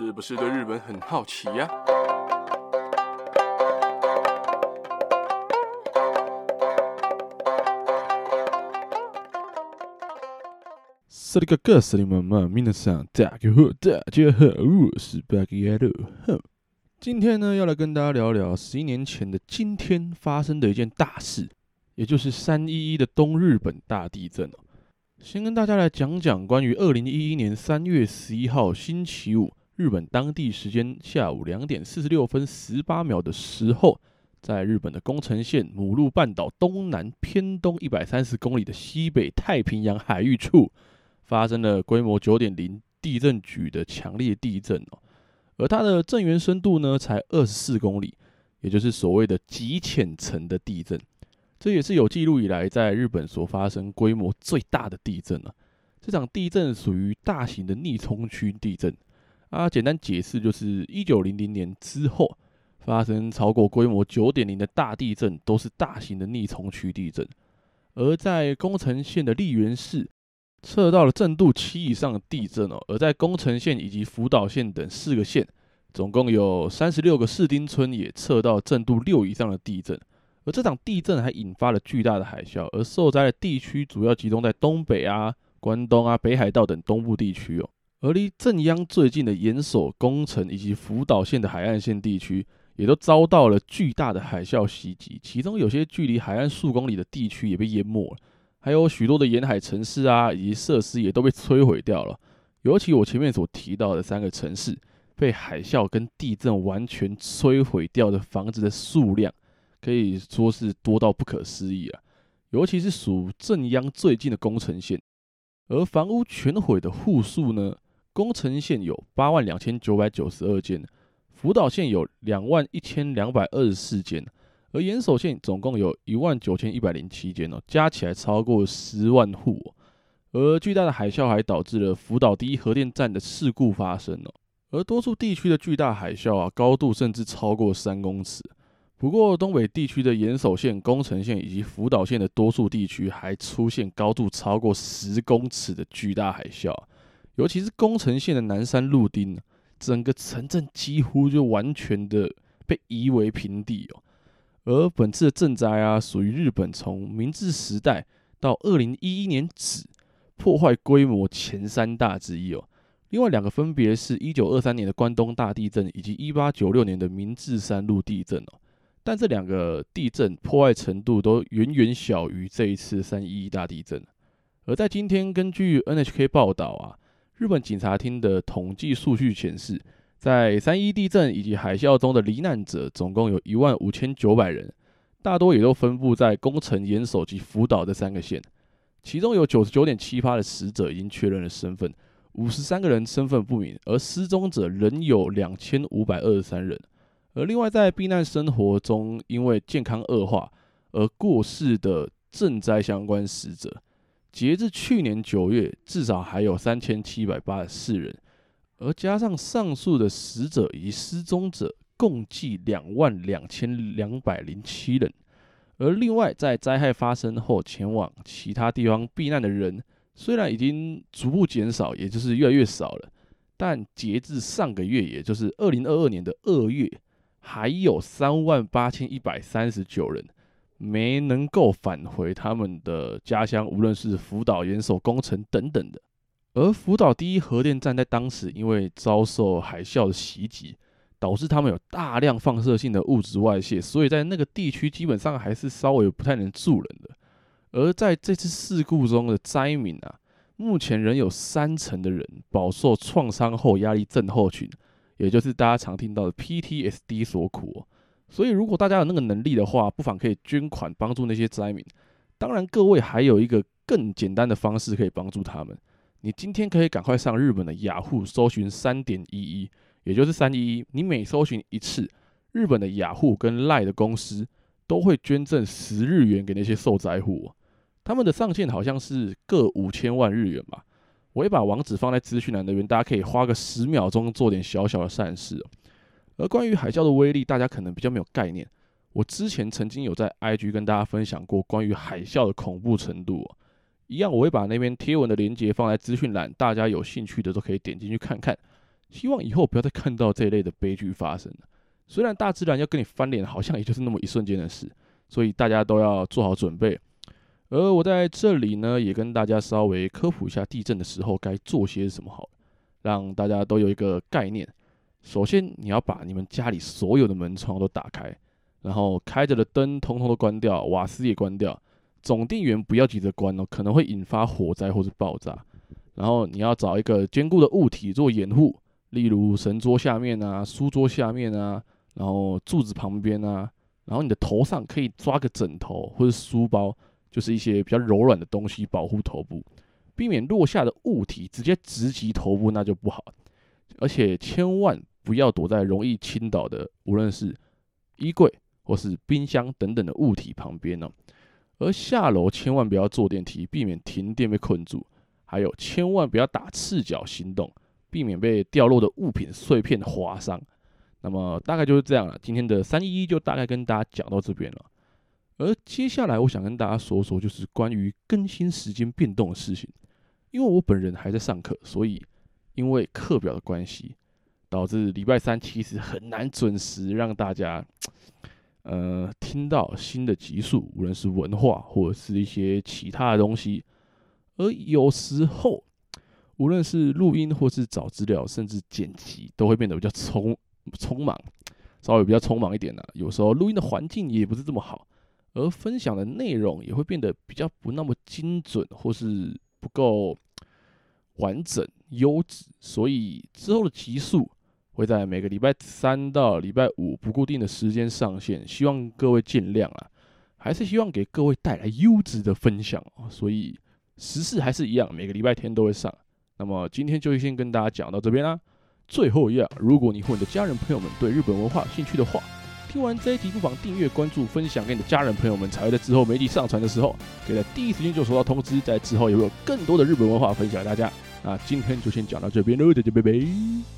是不是对日本很好奇呀？萨利格格萨利妈妈，皆さん大家好，大家好，我是巴基亚路。今天呢，要来跟大家聊聊十一年前的今天发生的一件大事，也就是三一一的东日本大地震。先跟大家来讲讲关于二零一一年三月十一号星期五，日本当地时间下午两点四十六分十八秒的时候，在日本的宫城县母鹿半岛东南偏东一百三十公里的西北太平洋海域处，发生了规模九点零地震级的强烈地震哦，而它的震源深度呢，才二十四公里，也就是所谓的极浅层的地震。这也是有记录以来在日本所发生规模最大的地震了。这场地震属于大型的逆冲区地震啊，简单解释就是一九零零年之后发生超过规模九点零的大地震，都是大型的逆冲区地震。而在宫城县的栗原市测到了震度七以上的地震哦，而在宫城县以及福岛县等四个县，总共有三十六个市町村也测到震度六以上的地震。而这场地震还引发了巨大的海啸，而受灾的地区主要集中在东北啊、关东啊、北海道等东部地区哦。而离正央最近的岩手、宫城以及福岛县的海岸线地区，也都遭到了巨大的海啸袭击，其中有些距离海岸数公里的地区也被淹没了，还有许多的沿海城市啊以及设施也都被摧毁掉了。尤其我前面所提到的三个城市，被海啸跟地震完全摧毁掉的房子的数量。可以说是多到不可思议啊！尤其是属正央最近的宫城县，而房屋全毁的户数呢？宫城县有八万两千九百九十二件，福岛县有两万一千两百二十四件，而岩手县总共有一万九千一百零七件哦，加起来超过十万户哦。而巨大的海啸还导致了福岛第一核电站的事故发生哦，而多数地区的巨大海啸啊，高度甚至超过三公尺。不过，东北地区的岩手县、宫城县以及福岛县的多数地区还出现高度超过十公尺的巨大海啸，尤其是宫城县的南山陆町，整个城镇几乎就完全的被夷为平地哦。而本次的震灾啊，属于日本从明治时代到二零一一年止破坏规模前三大之一哦。另外两个分别是一九二三年的关东大地震以及一八九六年的明治山陆地震哦。但这两个地震破坏程度都远远小于这一次三一一大地震。而在今天，根据 NHK 报道啊，日本警察厅的统计数据显示，在三一地震以及海啸中的罹难者总共有一万五千九百人，大多也都分布在宫城、岩手及福岛这三个县。其中有九十九点七八的死者已经确认了身份，五十三个人身份不明，而失踪者仍有两千五百二十三人。而另外，在避难生活中因为健康恶化而过世的赈灾相关死者，截至去年九月，至少还有三千七百八十四人，而加上上述的死者以及失踪者，共计两万两千两百零七人。而另外，在灾害发生后前往其他地方避难的人，虽然已经逐步减少，也就是越来越少了，但截至上个月，也就是二零二二年的二月。还有三万八千一百三十九人没能够返回他们的家乡，无论是福岛、岩手、工程等等的。而福岛第一核电站在当时因为遭受海啸的袭击，导致他们有大量放射性的物质外泄，所以在那个地区基本上还是稍微不太能住人的。而在这次事故中的灾民啊，目前仍有三成的人饱受创伤后压力症候群。也就是大家常听到的 PTSD 所苦，所以如果大家有那个能力的话，不妨可以捐款帮助那些灾民。当然，各位还有一个更简单的方式可以帮助他们。你今天可以赶快上日本的雅虎搜寻三点一一，也就是三一一。你每搜寻一次，日本的雅虎跟赖的公司都会捐赠十日元给那些受灾户。他们的上限好像是各五千万日元吧。我会把网址放在资讯栏那边，大家可以花个十秒钟做点小小的善事。而关于海啸的威力，大家可能比较没有概念。我之前曾经有在 IG 跟大家分享过关于海啸的恐怖程度，一样我会把那边贴文的链接放在资讯栏，大家有兴趣的都可以点进去看看。希望以后不要再看到这一类的悲剧发生了。虽然大自然要跟你翻脸，好像也就是那么一瞬间的事，所以大家都要做好准备。而我在这里呢，也跟大家稍微科普一下地震的时候该做些什么好，让大家都有一个概念。首先，你要把你们家里所有的门窗都打开，然后开着的灯通通都关掉，瓦斯也关掉，总电源不要急着关哦，可能会引发火灾或是爆炸。然后你要找一个坚固的物体做掩护，例如神桌下面啊、书桌下面啊，然后柱子旁边啊，然后你的头上可以抓个枕头或者书包，就是一些比较柔软的东西保护头部，避免落下的物体直接直击头部，那就不好。而且千万。不要躲在容易倾倒的，无论是衣柜或是冰箱等等的物体旁边呢。而下楼千万不要坐电梯，避免停电被困住。还有，千万不要打赤脚行动，避免被掉落的物品碎片划伤。那么大概就是这样了。今天的三一一就大概跟大家讲到这边了。而接下来我想跟大家说说，就是关于更新时间变动的事情。因为我本人还在上课，所以因为课表的关系。导致礼拜三其实很难准时让大家，呃，听到新的集数，无论是文化或者是一些其他的东西。而有时候，无论是录音或是找资料，甚至剪辑，都会变得比较匆匆忙，稍微比较匆忙一点呢。有时候录音的环境也不是这么好，而分享的内容也会变得比较不那么精准，或是不够完整、优质。所以之后的集数。会在每个礼拜三到礼拜五不固定的时间上线，希望各位见谅啊，还是希望给各位带来优质的分享啊，所以时事还是一样，每个礼拜天都会上。那么今天就先跟大家讲到这边啦。最后一样，如果你和你的家人朋友们对日本文化有兴趣的话，听完这一集不妨订阅、关注、分享给你的家人朋友们，才会在之后媒体上传的时候，可以在第一时间就收到通知。在之后也会有更多的日本文化分享给大家。那今天就先讲到这边喽，大家拜拜。